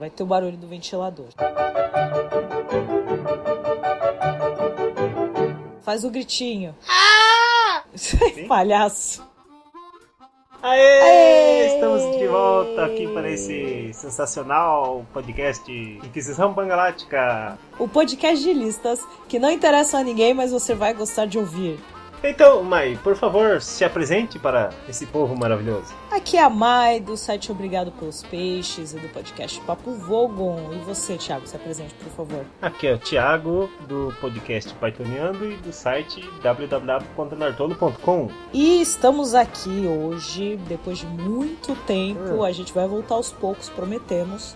Vai ter o barulho do ventilador. Faz o gritinho. Ah! Palhaço. Aê! Aê! Estamos de volta aqui para esse sensacional podcast Inquisição Pangalática. O podcast de listas que não interessa a ninguém, mas você vai gostar de ouvir. Então, Mai, por favor, se apresente para esse povo maravilhoso. Aqui é a Mai, do site Obrigado pelos Peixes e do podcast Papo Vogon. E você, Thiago, se apresente, por favor. Aqui é o Thiago, do podcast Pythoniando e do site www.nartolo.com. E estamos aqui hoje, depois de muito tempo, hum. a gente vai voltar aos poucos, prometemos.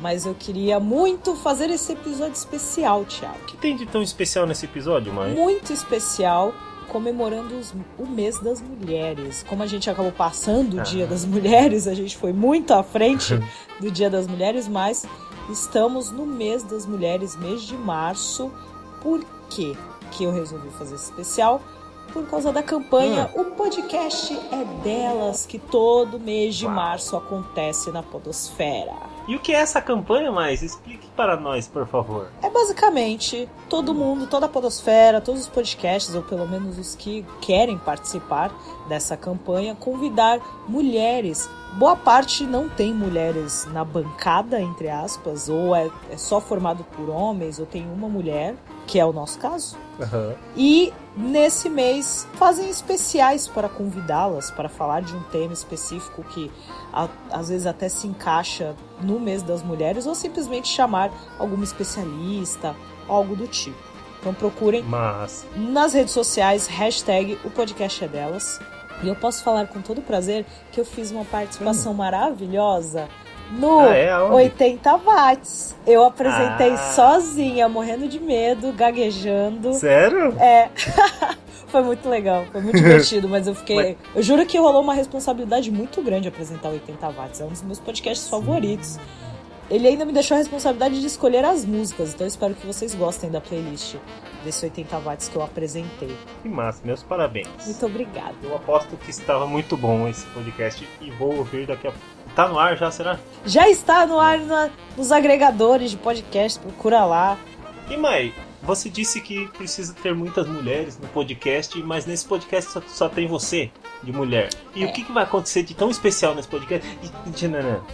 Mas eu queria muito fazer esse episódio especial, Thiago. O que tem de tão especial nesse episódio, Mai? Muito especial comemorando os, o mês das mulheres. Como a gente acabou passando o. Dia das Mulheres, a gente foi muito à frente do Dia das Mulheres, mas estamos no mês das mulheres, mês de março. Por quê que eu resolvi fazer esse especial? Por causa da campanha hum. O Podcast é Delas, que todo mês de março acontece na Podosfera. E o que é essa campanha mais? Explique para nós, por favor. É basicamente todo mundo, toda a podosfera, todos os podcasts, ou pelo menos os que querem participar dessa campanha, convidar mulheres. Boa parte não tem mulheres na bancada, entre aspas, ou é, é só formado por homens, ou tem uma mulher, que é o nosso caso. Uhum. E nesse mês fazem especiais para convidá-las para falar de um tema específico que a, às vezes até se encaixa no mês das mulheres ou simplesmente chamar alguma especialista, algo do tipo. Então procurem Mas... nas redes sociais, hashtag o podcast é delas. E eu posso falar com todo prazer que eu fiz uma participação hum. maravilhosa no ah, é? 80 watts. Eu apresentei ah. sozinha, morrendo de medo, gaguejando. Sério? É. foi muito legal, foi muito divertido, mas eu fiquei. Mas... Eu juro que rolou uma responsabilidade muito grande apresentar 80 watts. É um dos meus podcasts favoritos. Ele ainda me deixou a responsabilidade de escolher as músicas, então eu espero que vocês gostem da playlist desse 80 watts que eu apresentei. Que massa, meus parabéns. Muito obrigado. Eu aposto que estava muito bom esse podcast e vou ouvir daqui a pouco. Tá no ar já, será? Já está no ar na, nos agregadores de podcast, procura lá. E Mai, você disse que precisa ter muitas mulheres no podcast, mas nesse podcast só, só tem você de mulher. E é. o que, que, vai acontecer de tão especial nesse podcast?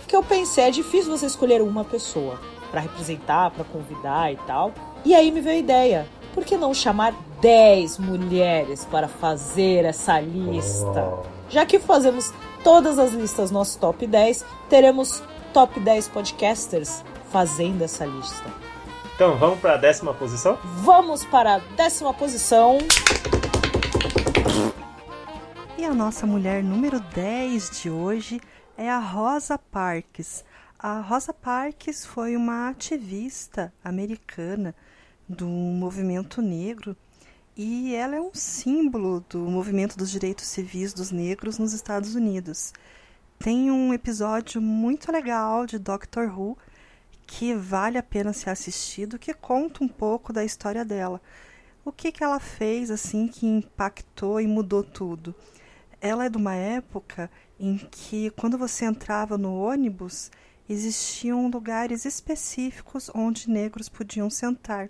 O que eu pensei, é difícil você escolher uma pessoa para representar, para convidar e tal. E aí me veio a ideia, por que não chamar 10 mulheres para fazer essa lista? Oh. Já que fazemos todas as listas nosso top 10, teremos top 10 podcasters fazendo essa lista. Então vamos para a décima posição? Vamos para a décima posição. E a nossa mulher número 10 de hoje é a Rosa Parks. A Rosa Parks foi uma ativista americana do movimento negro e ela é um símbolo do movimento dos direitos civis dos negros nos Estados Unidos. Tem um episódio muito legal de Doctor Who que vale a pena ser assistido, que conta um pouco da história dela. O que, que ela fez assim que impactou e mudou tudo? Ela é de uma época em que quando você entrava no ônibus existiam lugares específicos onde negros podiam sentar.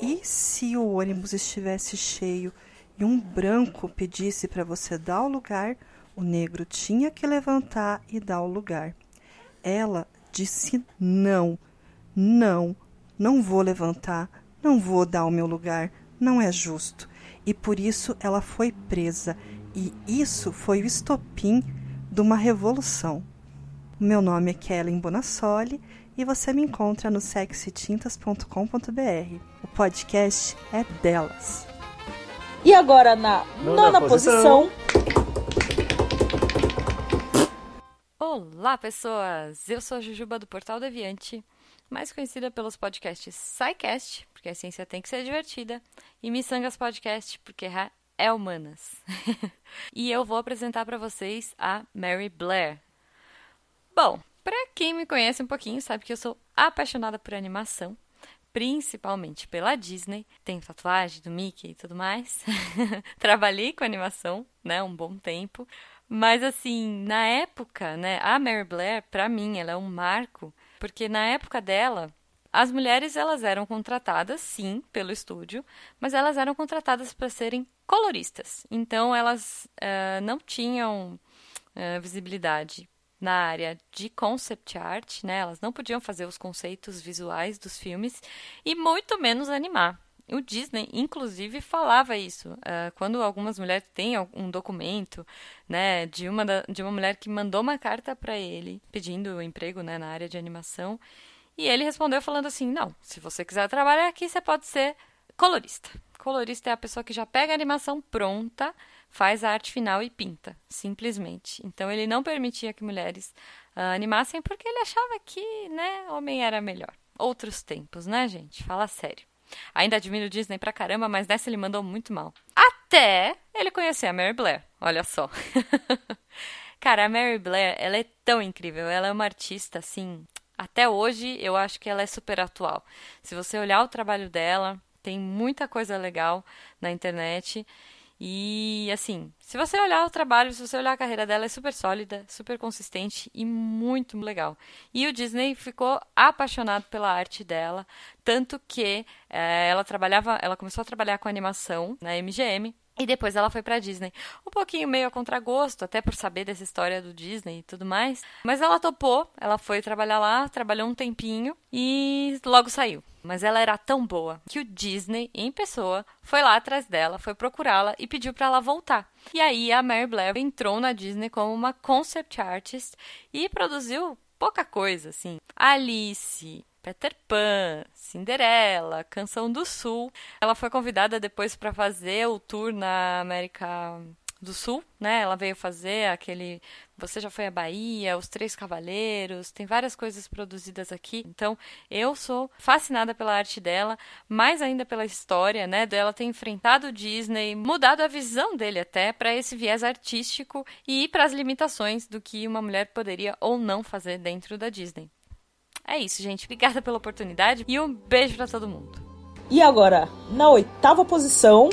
E se o ônibus estivesse cheio e um branco pedisse para você dar o lugar, o negro tinha que levantar e dar o lugar. Ela disse não, não, não vou levantar, não vou dar o meu lugar, não é justo. E por isso ela foi presa, e isso foi o estopim de uma revolução. Meu nome é Kellen Bonassoli e você me encontra no sexytintas.com.br. O podcast é delas. E agora na nona, nona posição. Olá, pessoas! Eu sou a Jujuba do Portal Deviante, mais conhecida pelos podcasts SciCast, porque a ciência tem que ser divertida, e Missangas Podcast, porque é humanas. e eu vou apresentar para vocês a Mary Blair. Bom, para quem me conhece um pouquinho, sabe que eu sou apaixonada por animação, principalmente pela Disney. Tenho tatuagem do Mickey e tudo mais. Trabalhei com animação, né, um bom tempo. Mas assim, na época, né, a Mary Blair, para mim, ela é um marco Porque na época dela, as mulheres elas eram contratadas, sim, pelo estúdio, mas elas eram contratadas para serem coloristas. Então elas uh, não tinham uh, visibilidade na área de concept art, né? Elas não podiam fazer os conceitos visuais dos filmes e muito menos animar. O Disney, inclusive, falava isso. Uh, quando algumas mulheres têm um documento, né, de uma, da, de uma mulher que mandou uma carta para ele pedindo emprego, né, na área de animação, e ele respondeu falando assim: não, se você quiser trabalhar aqui, você pode ser colorista. Colorista é a pessoa que já pega a animação pronta, faz a arte final e pinta, simplesmente. Então ele não permitia que mulheres uh, animassem porque ele achava que, né, homem era melhor. Outros tempos, né, gente? Fala sério. Ainda admiro o Disney pra caramba, mas nessa ele mandou muito mal. Até ele conhecer a Mary Blair. Olha só. Cara, a Mary Blair, ela é tão incrível. Ela é uma artista, assim. Até hoje, eu acho que ela é super atual. Se você olhar o trabalho dela, tem muita coisa legal na internet. E assim, se você olhar o trabalho, se você olhar a carreira dela, é super sólida, super consistente e muito legal. E o Disney ficou apaixonado pela arte dela, tanto que é, ela trabalhava, ela começou a trabalhar com animação na MGM e depois ela foi para Disney. Um pouquinho meio a contragosto, até por saber dessa história do Disney e tudo mais. Mas ela topou, ela foi trabalhar lá, trabalhou um tempinho e logo saiu. Mas ela era tão boa que o Disney, em pessoa, foi lá atrás dela, foi procurá-la e pediu para ela voltar. E aí a Mary Blair entrou na Disney como uma concept artist e produziu pouca coisa, assim. Alice, Peter Pan, Cinderela, Canção do Sul. Ela foi convidada depois para fazer o tour na América do Sul, né? Ela veio fazer aquele Você já foi à Bahia, Os Três Cavaleiros, tem várias coisas produzidas aqui. Então, eu sou fascinada pela arte dela, mais ainda pela história, né, dela ter enfrentado o Disney, mudado a visão dele até para esse viés artístico e para as limitações do que uma mulher poderia ou não fazer dentro da Disney. É isso, gente. Obrigada pela oportunidade e um beijo para todo mundo. E agora, na oitava posição.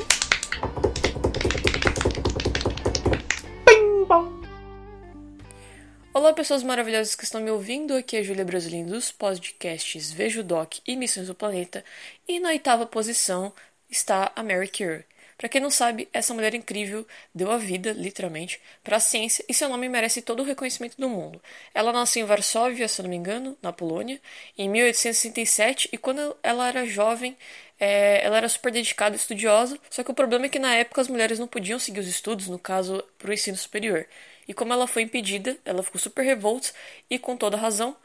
Olá, pessoas maravilhosas que estão me ouvindo. Aqui é a Júlia Brasilino dos podcasts Vejo Doc e Missões do Planeta. E na oitava posição está a Mary Curie. Para quem não sabe, essa mulher incrível deu a vida, literalmente, para a ciência e seu nome merece todo o reconhecimento do mundo. Ela nasceu em Varsóvia, se não me engano, na Polônia, em 1867 e quando ela era jovem, é, ela era super dedicada e estudiosa, só que o problema é que na época as mulheres não podiam seguir os estudos, no caso, para o ensino superior. E como ela foi impedida, ela ficou super revolta e com toda razão,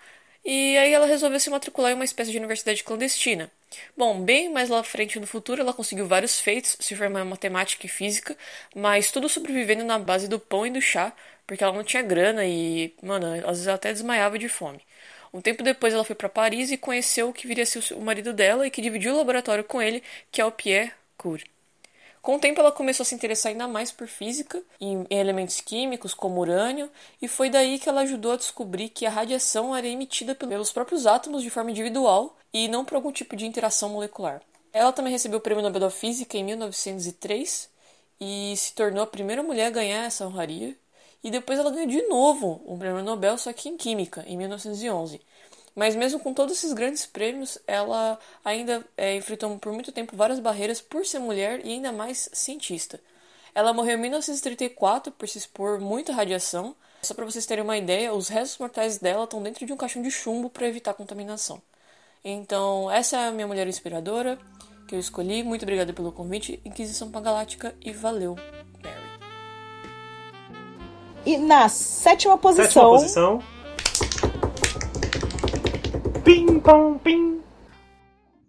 e aí ela resolveu se matricular em uma espécie de universidade clandestina. Bom, bem mais lá frente no futuro, ela conseguiu vários feitos, se formou em matemática e física, mas tudo sobrevivendo na base do pão e do chá, porque ela não tinha grana e, mano, às vezes ela até desmaiava de fome. Um tempo depois ela foi para Paris e conheceu o que viria a ser o marido dela e que dividiu o laboratório com ele, que é o Pierre Curie. Com o tempo, ela começou a se interessar ainda mais por física, em, elementos químicos como urânio, e foi daí que ela ajudou a descobrir que a radiação era emitida pelos próprios átomos de forma individual e não por algum tipo de interação molecular. Ela também recebeu o Prêmio Nobel da Física em 1903 e se tornou a primeira mulher a ganhar essa honraria. E depois ela ganhou de novo um prêmio Nobel, só que em Química, em 1911. Mas mesmo com todos esses grandes prêmios, ela ainda é, enfrentou por muito tempo várias barreiras por ser mulher e ainda mais cientista. Ela morreu em 1934 por se expor muita radiação. Só para vocês terem uma ideia, os restos mortais dela estão dentro de um caixão de chumbo para evitar contaminação. Então, essa é a minha mulher inspiradora que eu escolhi. Muito obrigada pelo convite, Inquisição Pangalática, e valeu, Mary. E na sétima posição. Sétima posição. Pim, pom, pim.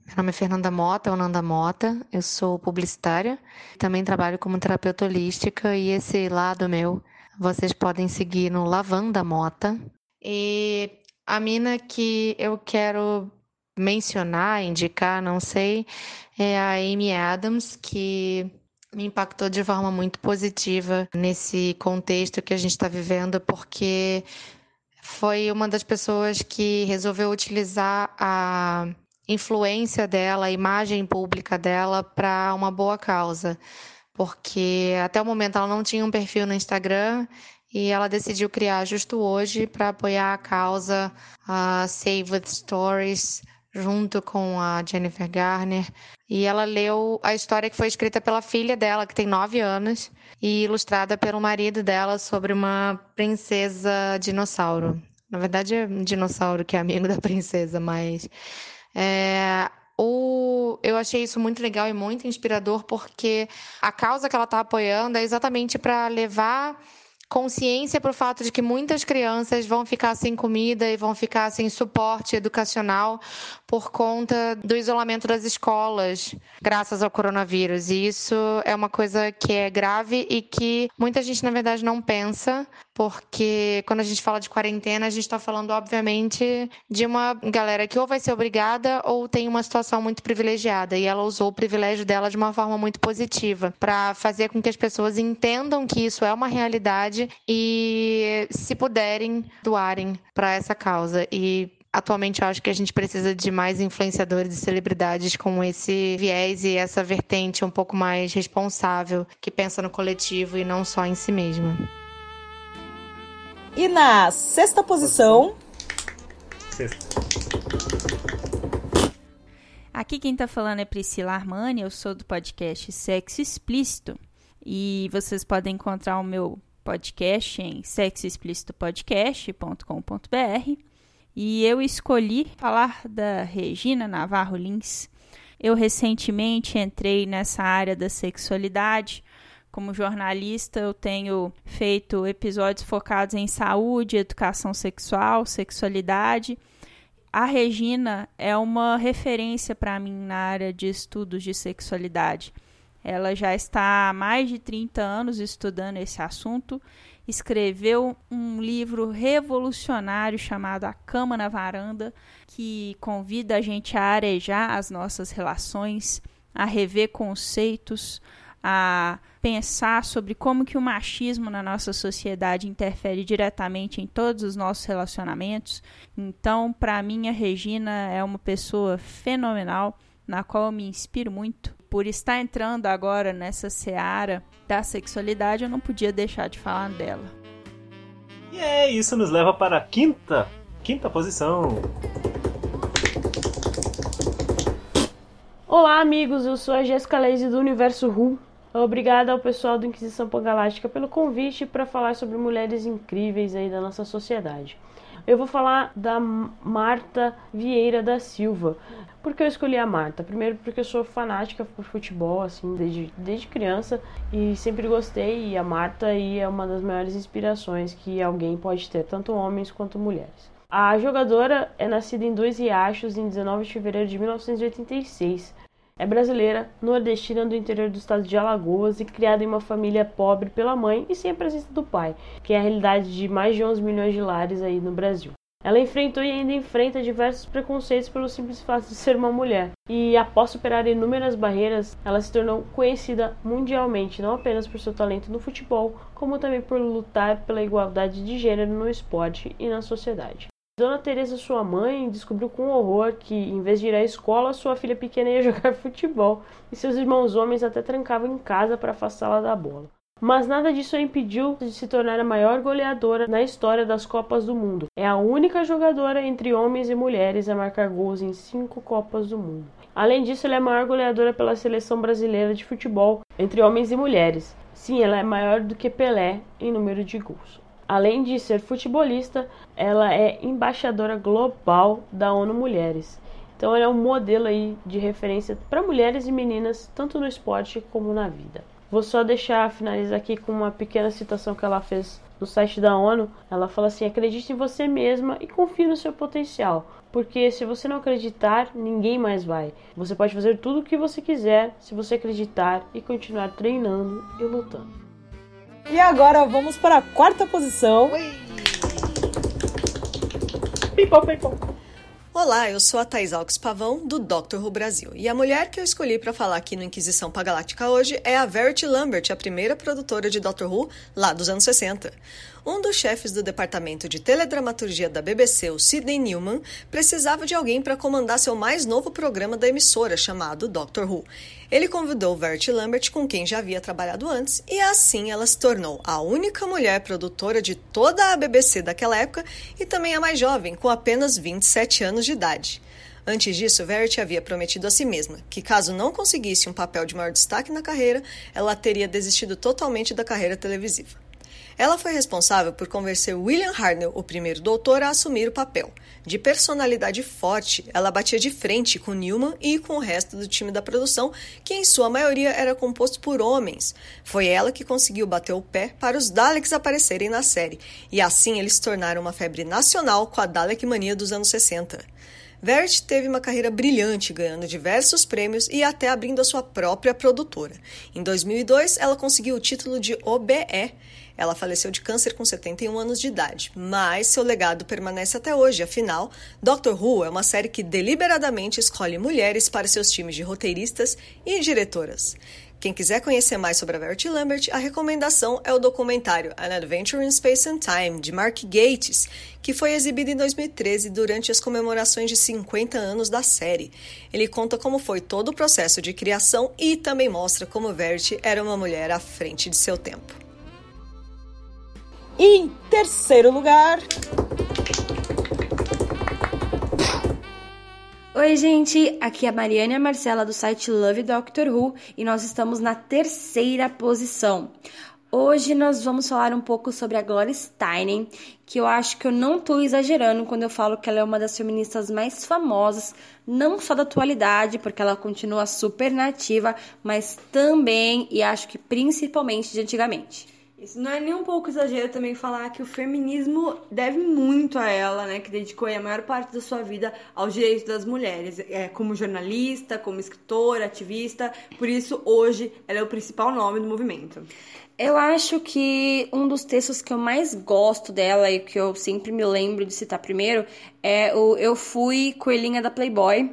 Meu nome é Fernanda Mota, ou Nanda Mota, eu sou publicitária, também trabalho como terapeuta holística e esse lado meu vocês podem seguir no Lavanda Mota. E a mina que eu quero mencionar, indicar, não sei, é a Amy Adams, que me impactou de forma muito positiva nesse contexto que a gente está vivendo, porque foi uma das pessoas que resolveu utilizar a influência dela, a imagem pública dela para uma boa causa. Porque até o momento ela não tinha um perfil no Instagram e ela decidiu criar justo hoje para apoiar a causa uh, Save with Stories, junto com a Jennifer Garner. E ela leu a história que foi escrita pela filha dela, que tem nove anos, e ilustrada pelo marido dela sobre uma princesa dinossauro. Na verdade, é um dinossauro que é amigo da princesa, mas. É, o, eu achei isso muito legal e muito inspirador, porque a causa que ela está apoiando é exatamente para levar consciência para o fato de que muitas crianças vão ficar sem comida e vão ficar sem suporte educacional por conta do isolamento das escolas, graças ao coronavírus. E isso é uma coisa que é grave e que muita gente, na verdade, não pensa, porque quando a gente fala de quarentena, a gente está falando, obviamente, de uma galera que ou vai ser obrigada ou tem uma situação muito privilegiada. E ela usou o privilégio dela de uma forma muito positiva para fazer com que as pessoas entendam que isso é uma realidade e, se puderem, doarem para essa causa. E atualmente eu acho que a gente precisa de mais influenciadores e celebridades com esse viés e essa vertente um pouco mais responsável, que pensa no coletivo e não só em si mesma. E na sexta posição. Sexta. Aqui quem tá falando é Priscila Armani, eu sou do podcast Sexo Explícito. E vocês podem encontrar o meu podcast em sexoexplicitopodcast.com.br. E eu escolhi falar da Regina Navarro Lins. Eu recentemente entrei nessa área da sexualidade. Como jornalista, eu tenho feito episódios focados em saúde, educação sexual, sexualidade. A Regina é uma referência para mim na área de estudos de sexualidade. Ela já está há mais de 30 anos estudando esse assunto escreveu um livro revolucionário chamado A Cama na Varanda, que convida a gente a arejar as nossas relações, a rever conceitos, a pensar sobre como que o machismo na nossa sociedade interfere diretamente em todos os nossos relacionamentos. Então, para mim, a Regina é uma pessoa fenomenal, na qual eu me inspiro muito. Por estar entrando agora nessa seara da sexualidade, eu não podia deixar de falar dela. E é, isso nos leva para a quinta, quinta posição. Olá, amigos, eu sou a Jéssica Leise do Universo Ru. Obrigada ao pessoal do Inquisição Pangaláctica pelo convite para falar sobre mulheres incríveis aí da nossa sociedade. Eu vou falar da Marta Vieira da Silva. Por que eu escolhi a Marta? Primeiro porque eu sou fanática por futebol, assim, desde, desde criança e sempre gostei. E a Marta aí é uma das maiores inspirações que alguém pode ter, tanto homens quanto mulheres. A jogadora é nascida em Dois Riachos em 19 de fevereiro de 1986. É brasileira, nordestina do interior do estado de Alagoas e criada em uma família pobre pela mãe e sem a presença do pai, que é a realidade de mais de 11 milhões de lares aí no Brasil. Ela enfrentou e ainda enfrenta diversos preconceitos pelo simples fato de ser uma mulher. E após superar inúmeras barreiras, ela se tornou conhecida mundialmente, não apenas por seu talento no futebol, como também por lutar pela igualdade de gênero no esporte e na sociedade. Dona Teresa, sua mãe, descobriu com horror que, em vez de ir à escola, sua filha pequena ia jogar futebol e seus irmãos homens até trancavam em casa para afastá-la da bola. Mas nada disso a impediu de se tornar a maior goleadora na história das Copas do Mundo. É a única jogadora entre homens e mulheres a marcar gols em cinco Copas do Mundo. Além disso, ela é a maior goleadora pela seleção brasileira de futebol entre homens e mulheres. Sim, ela é maior do que Pelé em número de gols. Além de ser futebolista, ela é embaixadora global da ONU Mulheres. Então ela é um modelo aí de referência para mulheres e meninas, tanto no esporte como na vida. Vou só deixar finalizar aqui com uma pequena citação que ela fez no site da ONU. Ela fala assim: acredite em você mesma e confie no seu potencial. Porque se você não acreditar, ninguém mais vai. Você pode fazer tudo o que você quiser se você acreditar e continuar treinando e lutando. E agora vamos para a quarta posição. Pipom, pipom. Olá, eu sou a Thais Alves Pavão, do Doctor Who Brasil. E a mulher que eu escolhi para falar aqui no Inquisição Pagaláctica hoje é a Verity Lambert, a primeira produtora de Doctor Who lá dos anos 60. Um dos chefes do departamento de teledramaturgia da BBC, o Sidney Newman, precisava de alguém para comandar seu mais novo programa da emissora, chamado Doctor Who. Ele convidou Verity Lambert, com quem já havia trabalhado antes, e assim ela se tornou a única mulher produtora de toda a BBC daquela época e também a mais jovem, com apenas 27 anos de idade. Antes disso, Verity havia prometido a si mesma que, caso não conseguisse um papel de maior destaque na carreira, ela teria desistido totalmente da carreira televisiva. Ela foi responsável por convencer William Hartnell, o primeiro doutor, a assumir o papel. De personalidade forte, ela batia de frente com Newman e com o resto do time da produção, que em sua maioria era composto por homens. Foi ela que conseguiu bater o pé para os Daleks aparecerem na série, e assim eles tornaram uma febre nacional com a Dalek mania dos anos 60. Verity teve uma carreira brilhante, ganhando diversos prêmios e até abrindo a sua própria produtora. Em 2002, ela conseguiu o título de OBE. Ela faleceu de câncer com 71 anos de idade, mas seu legado permanece até hoje, afinal, Doctor Who é uma série que deliberadamente escolhe mulheres para seus times de roteiristas e diretoras. Quem quiser conhecer mais sobre a Verity Lambert, a recomendação é o documentário An Adventure in Space and Time, de Mark Gates, que foi exibido em 2013 durante as comemorações de 50 anos da série. Ele conta como foi todo o processo de criação e também mostra como Verity era uma mulher à frente de seu tempo. Em terceiro lugar, Oi, gente! Aqui é a Mariana Marcela do site Love Doctor Who e nós estamos na terceira posição. Hoje nós vamos falar um pouco sobre a Gloria Steinem, que eu acho que eu não estou exagerando quando eu falo que ela é uma das feministas mais famosas, não só da atualidade, porque ela continua super nativa, mas também e acho que principalmente de antigamente. Isso não é nem um pouco exagero também falar que o feminismo deve muito a ela, né? Que dedicou a maior parte da sua vida aos direitos das mulheres, é, como jornalista, como escritora, ativista. Por isso, hoje, ela é o principal nome do movimento. Eu acho que um dos textos que eu mais gosto dela e que eu sempre me lembro de citar primeiro é o Eu Fui Coelhinha da Playboy,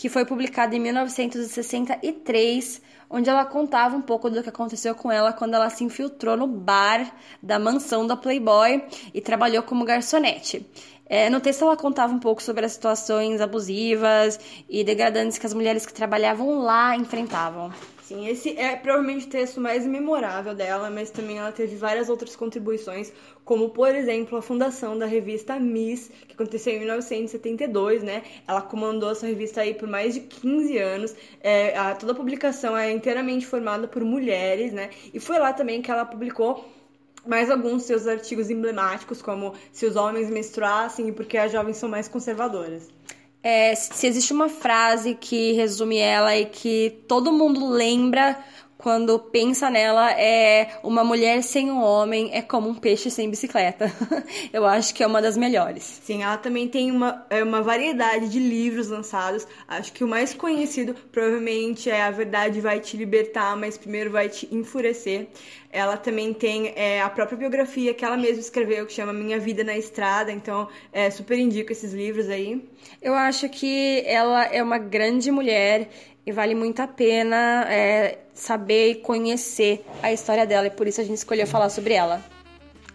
que foi publicado em 1963 onde ela contava um pouco do que aconteceu com ela quando ela se infiltrou no bar da mansão da Playboy e trabalhou como garçonete. É, no texto ela contava um pouco sobre as situações abusivas e degradantes que as mulheres que trabalhavam lá enfrentavam. Sim, esse é provavelmente o texto mais memorável dela, mas também ela teve várias outras contribuições, como por exemplo a fundação da revista Miss, que aconteceu em 1972, né? Ela comandou essa revista aí por mais de 15 anos. É, a, toda a publicação é inteiramente formada por mulheres, né? E foi lá também que ela publicou mais alguns seus artigos emblemáticos, como Se os Homens Menstruassem e Porque as Jovens São Mais Conservadoras. É, se existe uma frase que resume ela e que todo mundo lembra quando pensa nela é uma mulher sem um homem é como um peixe sem bicicleta. Eu acho que é uma das melhores. Sim, ela também tem uma, é uma variedade de livros lançados. Acho que o mais conhecido provavelmente é A Verdade Vai Te Libertar, mas primeiro vai te enfurecer. Ela também tem é, a própria biografia que ela mesma escreveu, que chama Minha Vida na Estrada. Então, é, super indico esses livros aí. Eu acho que ela é uma grande mulher e vale muito a pena é, saber e conhecer a história dela e por isso a gente escolheu falar sobre ela.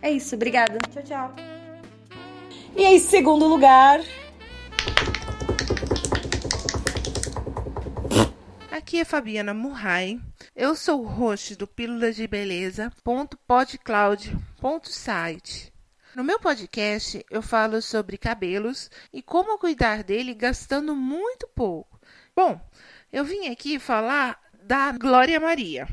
É isso, obrigada. Tchau, tchau. E em segundo lugar. Aqui é Fabiana Murray. Eu sou o host do Pílulas de Beleza.podcloud.site. No meu podcast, eu falo sobre cabelos e como cuidar dele gastando muito pouco. Bom, eu vim aqui falar da Glória Maria.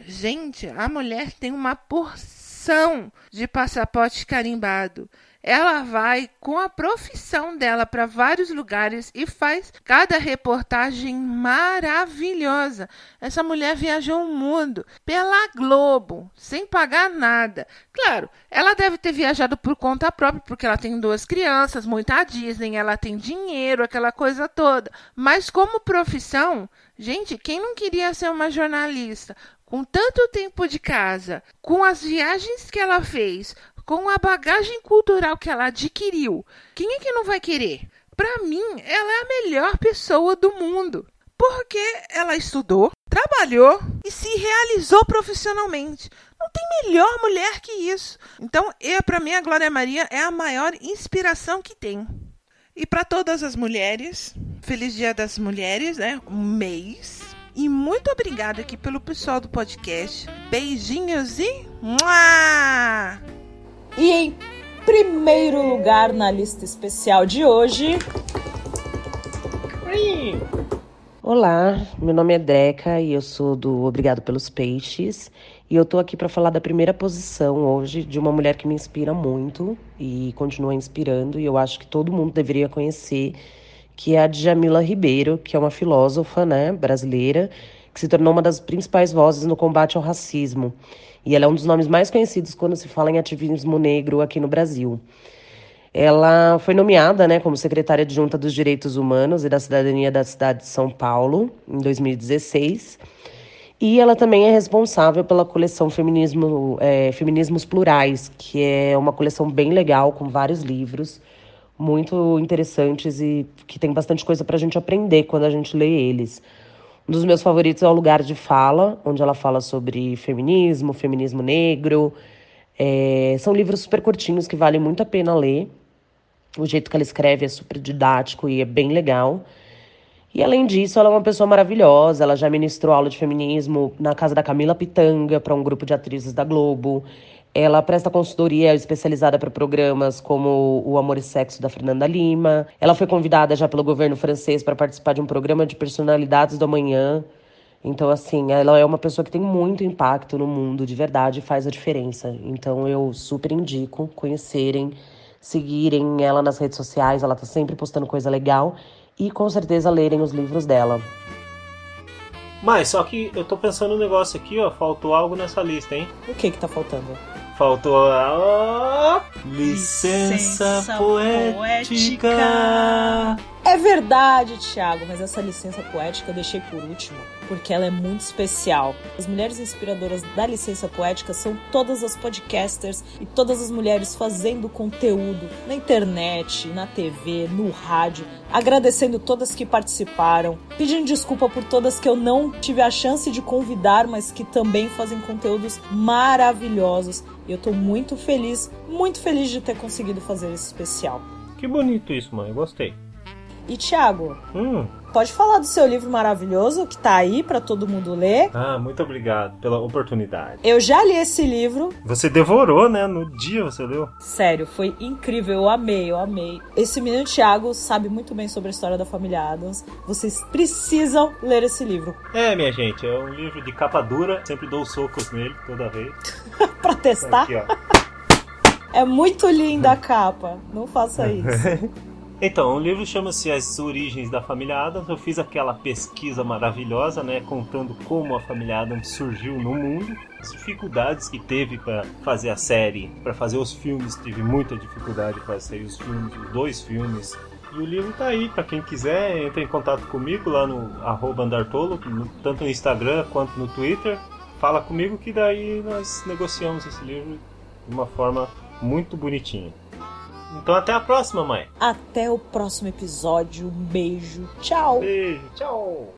Gente, a mulher tem uma porção de passaporte carimbado. Ela vai com a profissão dela para vários lugares e faz cada reportagem maravilhosa. Essa mulher viajou o mundo pela Globo, sem pagar nada. Claro, ela deve ter viajado por conta própria, porque ela tem duas crianças, muita Disney, ela tem dinheiro, aquela coisa toda. Mas como profissão, gente, quem não queria ser uma jornalista? Com tanto tempo de casa, com as viagens que ela fez, com a bagagem cultural que ela adquiriu, quem é que não vai querer? Para mim, ela é a melhor pessoa do mundo, porque ela estudou, trabalhou e se realizou profissionalmente. Não tem melhor mulher que isso. Então, para mim, a Glória Maria é a maior inspiração que tem. E para todas as mulheres, feliz Dia das Mulheres, né? Um mês. E muito obrigada aqui pelo pessoal do podcast. Beijinhos e. Mua! E em primeiro lugar na lista especial de hoje. Olá, meu nome é Dreca e eu sou do Obrigado pelos Peixes. E eu tô aqui para falar da primeira posição hoje de uma mulher que me inspira muito e continua inspirando, e eu acho que todo mundo deveria conhecer, que é a Djamila Ribeiro, que é uma filósofa, né, brasileira, que se tornou uma das principais vozes no combate ao racismo. E ela é um dos nomes mais conhecidos quando se fala em ativismo negro aqui no Brasil. Ela foi nomeada né, como secretária adjunta dos Direitos Humanos e da Cidadania da cidade de São Paulo em 2016. E ela também é responsável pela coleção Feminismo, é, Feminismos Plurais, que é uma coleção bem legal, com vários livros muito interessantes e que tem bastante coisa para a gente aprender quando a gente lê eles. Um dos meus favoritos é o Lugar de Fala, onde ela fala sobre feminismo, feminismo negro. É, são livros super curtinhos que valem muito a pena ler. O jeito que ela escreve é super didático e é bem legal. E além disso, ela é uma pessoa maravilhosa. Ela já ministrou aula de feminismo na casa da Camila Pitanga para um grupo de atrizes da Globo. Ela presta consultoria especializada para programas como O Amor e Sexo da Fernanda Lima. Ela foi convidada já pelo governo francês para participar de um programa de personalidades do amanhã. Então, assim, ela é uma pessoa que tem muito impacto no mundo, de verdade, faz a diferença. Então, eu super indico conhecerem, seguirem ela nas redes sociais. Ela tá sempre postando coisa legal e com certeza lerem os livros dela. Mas só que eu tô pensando um negócio aqui, ó, faltou algo nessa lista, hein? O que que tá faltando? Faltou a licença, licença poética. poética. É verdade, Thiago, mas essa licença poética eu deixei por último, porque ela é muito especial. As mulheres inspiradoras da licença poética são todas as podcasters e todas as mulheres fazendo conteúdo na internet, na TV, no rádio, agradecendo todas que participaram, pedindo desculpa por todas que eu não tive a chance de convidar, mas que também fazem conteúdos maravilhosos. E eu tô muito feliz, muito feliz de ter conseguido fazer esse especial. Que bonito isso, mãe. Gostei. E Thiago, hum. pode falar do seu livro maravilhoso que tá aí para todo mundo ler? Ah, muito obrigado pela oportunidade. Eu já li esse livro. Você devorou, né? No dia você leu? Sério, foi incrível. Eu amei, eu amei. Esse menino Thiago sabe muito bem sobre a história da família Adams. Vocês precisam ler esse livro. É, minha gente, é um livro de capa dura. Sempre dou socos nele toda vez. pra testar? Aqui, ó. É muito linda a capa. Não faça isso. Então, o livro chama-se As Origens da Família Adams. Eu fiz aquela pesquisa maravilhosa, né, contando como a família Adams surgiu no mundo, as dificuldades que teve para fazer a série, para fazer os filmes, teve muita dificuldade para sair os filmes, dois filmes. E o livro tá aí, para quem quiser, entre em contato comigo lá no Andartolo, tanto no Instagram quanto no Twitter. Fala comigo que daí nós negociamos esse livro de uma forma muito bonitinha. Então até a próxima, mãe. Até o próximo episódio. Um beijo. Tchau. Beijo. Tchau.